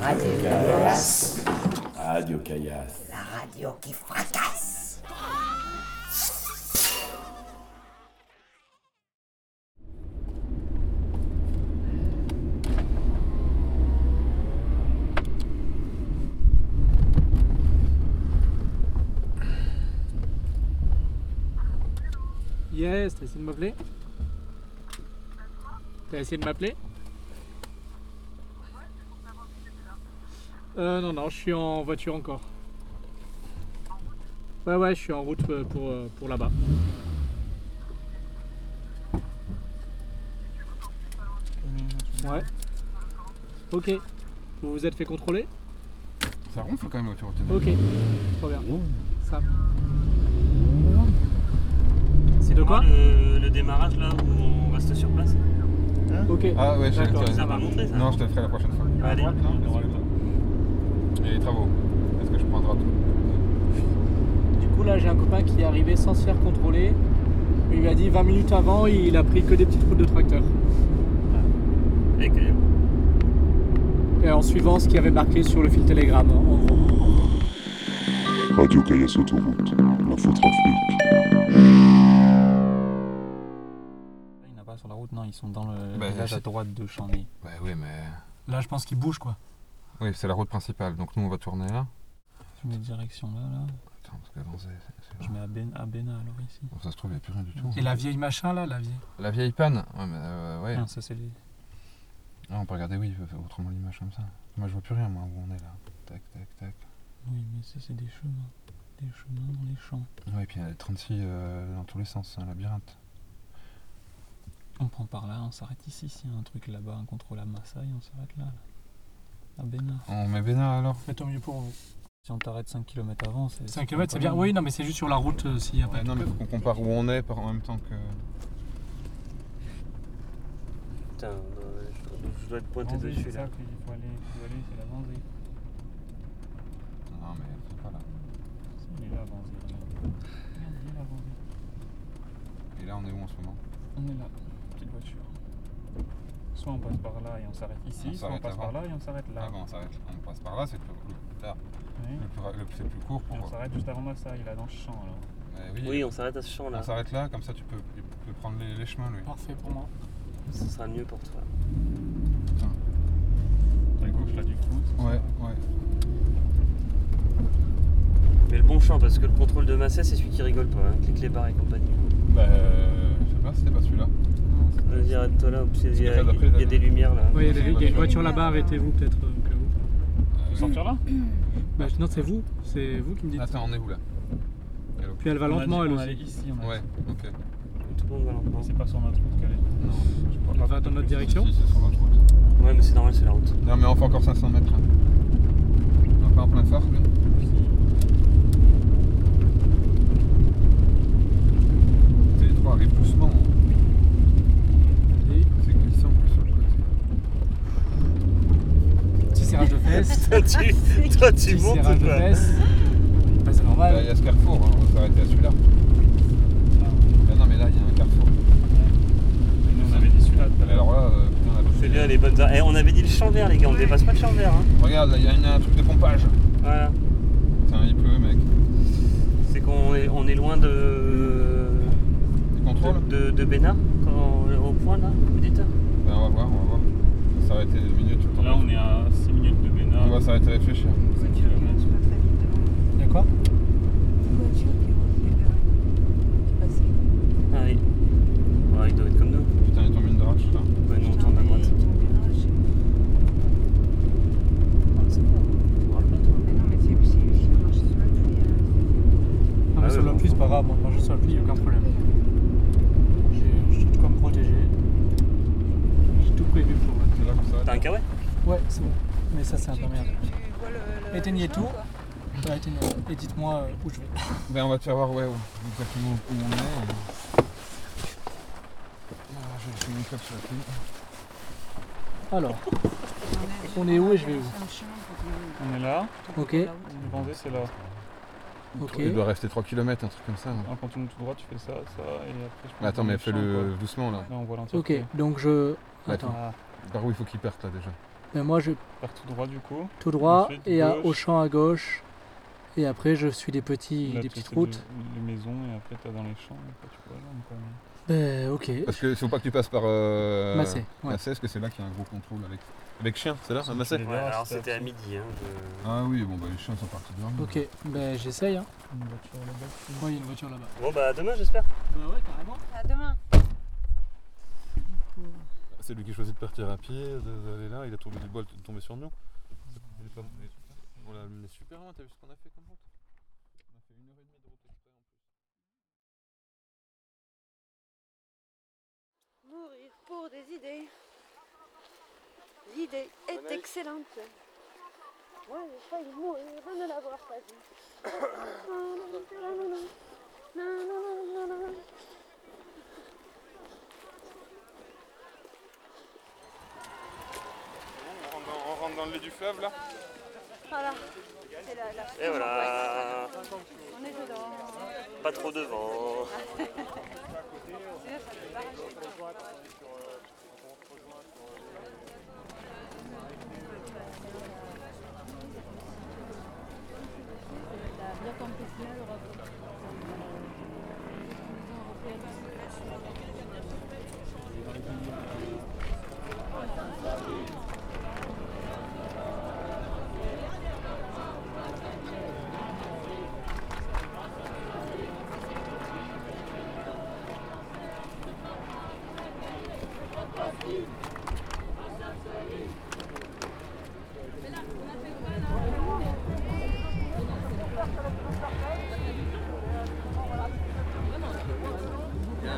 Radio Caillasse. Radio Caillasse. La radio qui fracasse. Yes, t'as essayé de m'appeler? T'as essayé de m'appeler? Euh non non, je suis en voiture encore. Ouais ouais, je suis en route euh, pour, euh, pour là-bas. Ouais. Ok. Vous vous êtes fait contrôler? Ça ronfle quand même autour de Ok. Trop bien. Ça. C'est De quoi? le, le démarrage là où on reste sur place? Ok. Ah ouais, je te- Ça va montrer ça Non, je te le ferai la prochaine fois. Allez. Et les travaux. Est-ce que je prends à droite Du coup, là, j'ai un copain qui est arrivé sans se faire contrôler. Il lui a dit 20 minutes avant, il a pris que des petites routes de tracteur. Et même. Et en suivant ce qu'il y avait marqué sur le fil télégramme, en gros. Radio Caillasse Autoroute, l'infotrafic. Il n'y en a pas sur la route, non, ils sont dans le Bah, village à droite de Chambly. Bah oui, mais. Là, je pense qu'il bouge, quoi. Oui, c'est la route principale. Donc nous, on va tourner là. Je mets direction là, là. Attends, parce c'est. Je mets à, ben, à Béna alors ici. Bon, ça se trouve, il n'y a plus rien du tout. Et la vieille machin, là, la vieille? La vieille panne Ouais, mais euh, ouais. Ça c'est les. Ah, on peut regarder, oui, autrement l'image comme ça. Moi, je vois plus rien, moi, où on est là. Tac, tac, tac. Oui, mais ça c'est des chemins. Des chemins dans les champs. Ouais, et puis il y a 36 euh, dans tous les sens, c'est un labyrinthe. On prend par là, on s'arrête ici. S'il y a un truc là-bas, un contrôle à Massaï, on s'arrête là, là. À Béna. On met Bénin alors Mais tant mieux pour vous. Si on t'arrête 5 km avant, c'est. 5 km, c'est bien. Oui, non, mais c'est juste sur la route euh, s'il y a pas Ouais, de Non, mais faut qu'on compare où on est par en même temps que. Putain, euh, je, dois, je dois être pointé Vanzé, dessus c'est là. ça qu'il faut aller, faut aller, c'est la Vanzée. Non, mais c'est pas là. Si, il est là, Vanzée. Regarde, il est là, Vanzée. Et là, on est où en ce moment? On est là, petite voiture. Soit on passe par là et on s'arrête On ici, soit on passe avant. par là et on s'arrête là. Ah, bon, on s'arrête. On passe par là, c'est le plus, le- là, Oui. le plus, ra- le- c'est le plus court Et pour. on s'arrête juste avant Massaï, là, dans le champ. Alors. Ouais, oui, Oui, on s'arrête à ce champ là. on s'arrête là, comme ça tu peux, tu peux prendre les, les chemins, lui. Parfait pour moi. Ce sera mieux pour toi. À gauche, là, du coup. Ouais, ouais. Mais le bon champ, parce que le contrôle de Massé, c'est celui qui rigole pas, hein, avec les clés barres et compagnie. Bah, euh, je sais pas, c'était pas celui-là. Vas-y, arrête-toi là, parce qu'il y, a- il y a des lumières là. Oui, il y a des- il y a une voiture. là-bas, arrêtez-vous peut-être. euh, au cas où. Sortir là Bah, non, c'est vous. C'est vous qui me dites. Attends, on est où là Puis elle va lentement, elle on aussi. ici, on a Ouais, ok. Tout le monde va lentement. C'est pas sur notre route qu'elle est. Non, je crois On va dans notre direction. Si, c'est sur notre route. Ouais, mais c'est normal, c'est la route. Non, mais on fait encore 500 mètres là. On va pas en plein phare, lui Les trois arrivent doucement. Et C'est glissant en plus sur le côté. Petit serrage tu, toi, tu Petit montes serrage ou de fesses. Bah, c'est Là, il normal. y a ce carrefour, hein, on va s'arrêter à celui-là. Ah non, mais là, il y a un carrefour. Nous, on avait dit celui-là tout à Mais l'heure. alors là, euh, putain, la C'est bien les bonnes heures. Eh, on avait dit le champ vert, les gars, on dépasse pas le champ vert. Hein. Regarde, là, il y a une- un truc de pompage. Voilà. Putain, il pleut, mec. C'est qu'on est, on est loin de. Tu contrôles de, de, de Bénard, quand, au point là, vous dites Ben, on va voir, on va voir. On va s'arrêter deux minutes. le temps Là, on est à 6 minutes de Bénin. On va s'arrêter réfléchir. 5 km. Il y a quoi. Ah oui. Ouais, il doit être comme nous. Putain, il tombe une drache là. Ouais, nous on tourne à droite. Ah, c'est bon. On parle pas, toi. Mais sur la pluie. Non, mais sur ouais, la bon. pluie, c'est pas grave. Moi, marcher sur la pluie, il n'y a aucun problème. J'ai- Je suis tout comme protégé. J'ai tout prévu pour. C'est là qu'on T'as un s'arrête. kawaii Ouais, c'est bon. Mais ça, c'est tu vois le- le- Éteignez le tout. Ouais, éteignez. Et dites-moi euh, où je vais. Ben, on va te faire voir, ouais, où- exactement où on est. et- Ah, je vais club sur la pluie. Alors, On est où et je vais où un On est là. Ok. route. Vendée, c'est là. ok. Il doit rester 3 km, un truc comme ça. ouais. On continue tout droit, tu fais ça, ça, et après je Mais attends, mais fais fais-le doucement là. Là, on voit l'entièreté. Ok, donc je. Bah, Attends. Ah, Par où il faut qu'il parte là déjà Mais moi, je Par tout droit du coup. tout droit Ensuite, et à, gauche. au champ à gauche. Et après, je suis des, petits, Là, des petites routes. Les, les maisons et après t'as dans les champs. Et après, tu rejoindre, quoi. Ben, ok. Parce que faut pas que tu passes par. Euh... Massé, ouais. Massé, parce que c'est là qu'il y a un gros contrôle avec. Avec chien, c'est là, à Massé Ouais, alors c'était à midi. Hein, je- Ah oui, bon bah les chiens sont partis dormir. Ok, ben j'essaye. Hein. Une voiture là-bas. Moi, il y a une voiture là-bas. Bon bah demain j'espère. Bah ouais, carrément. À demain. C'est lui qui choisit de partir à pied, d'aller là, il a trouvé du bol de tomber sur est pas- On l'a amené super loin, t'as vu ce qu'on a fait comme route On a fait une heure et demie de route exprès en plus. Mourir pour des idées. L'idée est excellente. Moi, j'ai failli mourir de ne l'avoir pas vue. Dans, le lit du fleuve là Voilà. C'est la, la Et voilà. On est dedans. Pas trop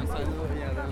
sahnede bir yerden.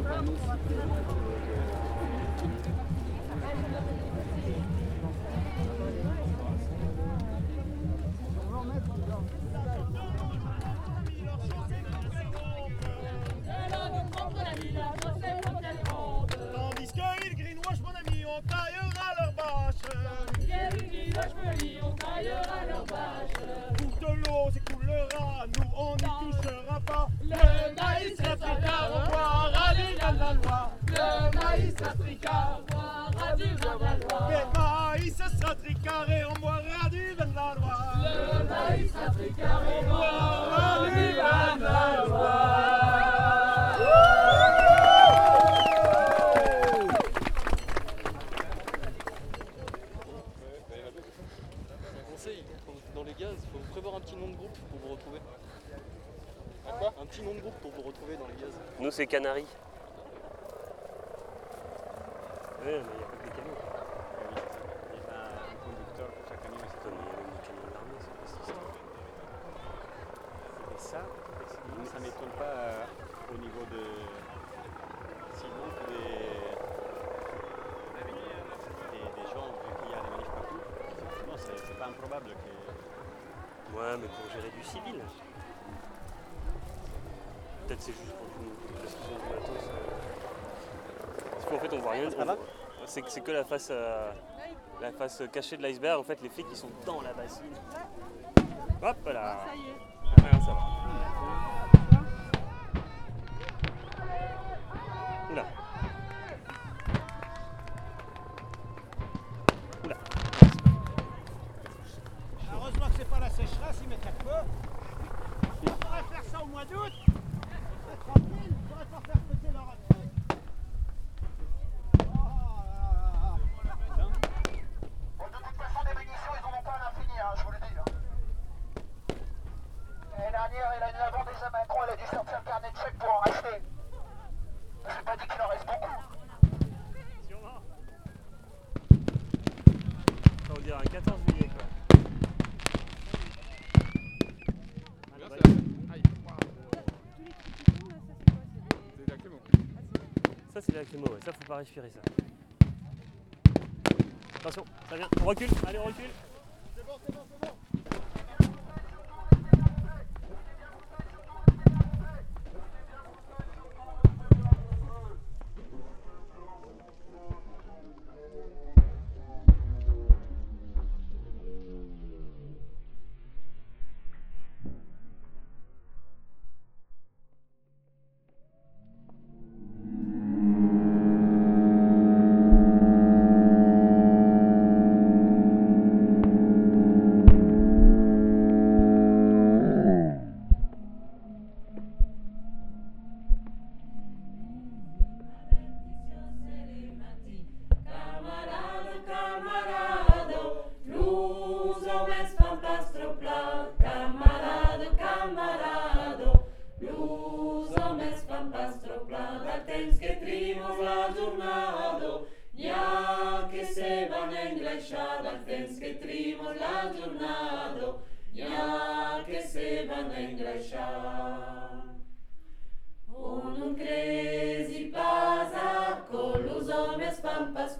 Le maïs africain, on boira du Valois. Le maïs sera tricaré, on boira du Valois. Le maïs africain, on boira du Valois. conseil, dans les gaz, il faut prévoir un petit nom de groupe pour vous retrouver. quoi? Un petit nom de groupe pour vous retrouver dans les gaz. Nous c'est Canary. Mais il n'y a pas que les camions. Il y a un conducteur pour chaque camion. Mais il y a même des camions de l'armée, c'est pas. Et ça, ça m'étonne pas au niveau de. Sinon, que des. Des, des gens, vu qu'il y a des manifs partout, effectivement, c'est c'est pas improbable que. Ouais, mais pour gérer du civil. Peut-être c'est juste pour tout parce qu'ils ont du matos. euh. Parce qu'en fait, on voit rien. Ça va? C'est que- la face, euh, la face cachée de l'iceberg. En fait, les flics ils sont dans la bassine. Hop là. Ça y est. Ouais, ça va. Oula. Oula. Heureusement que c'est pas la sécheresse, ils mettent à feu. On pourrait faire ça au mois d'août. Tranquille, on pourrait pas faire péter leur truc. Oh là là là. De toute façon, des munitions, ils en ont pas à l'infini, hein, je vous le dis. Hein. L'année dernière et l'année avant, déjà Macron, elle a dû sortir le carnet de chèques pour en racheter. J'ai pas dit qu'il en reste beaucoup. Ça veut dire un 14 juillet quoi. Bien, bah, c'est- Aïe, waouh. C'est la Clément. C'est lacrymo, ouais. ça faut pas respirer ça. Attention, ça vient, on recule, allez on recule.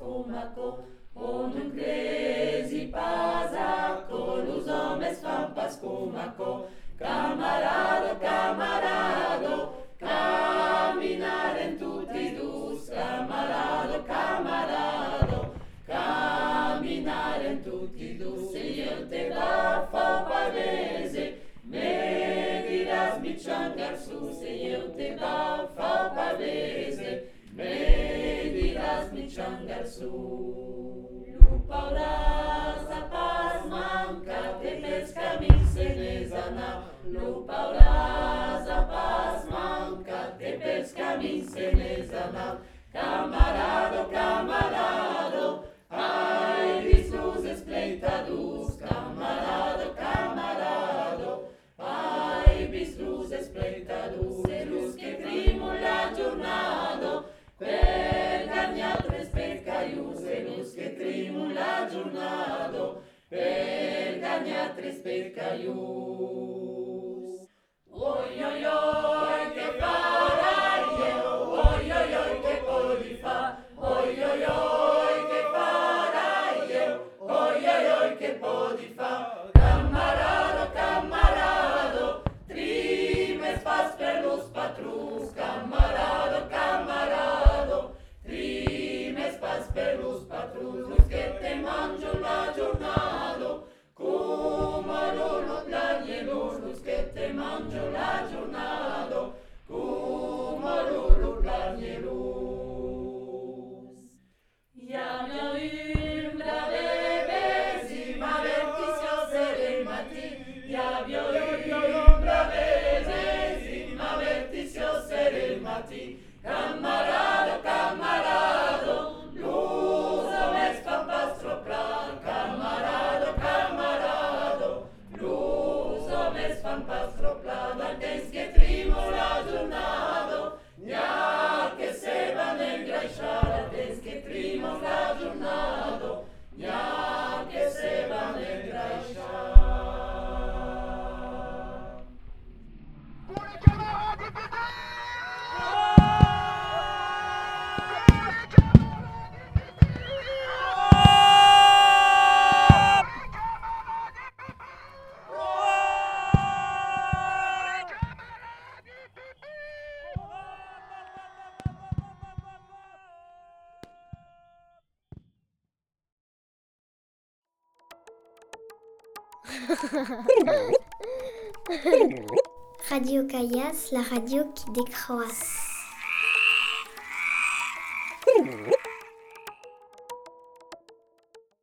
Macó. On ne crezi pas à nous hommes fan pas Macó. Camarado, camarado, caminar en tout idus. Camarado, camarado, caminar en tout idus. Se io te la fa panese, me diras mi chan garçon. Se io te la fa panese. So. radio Caillasse, la radio qui décroisse.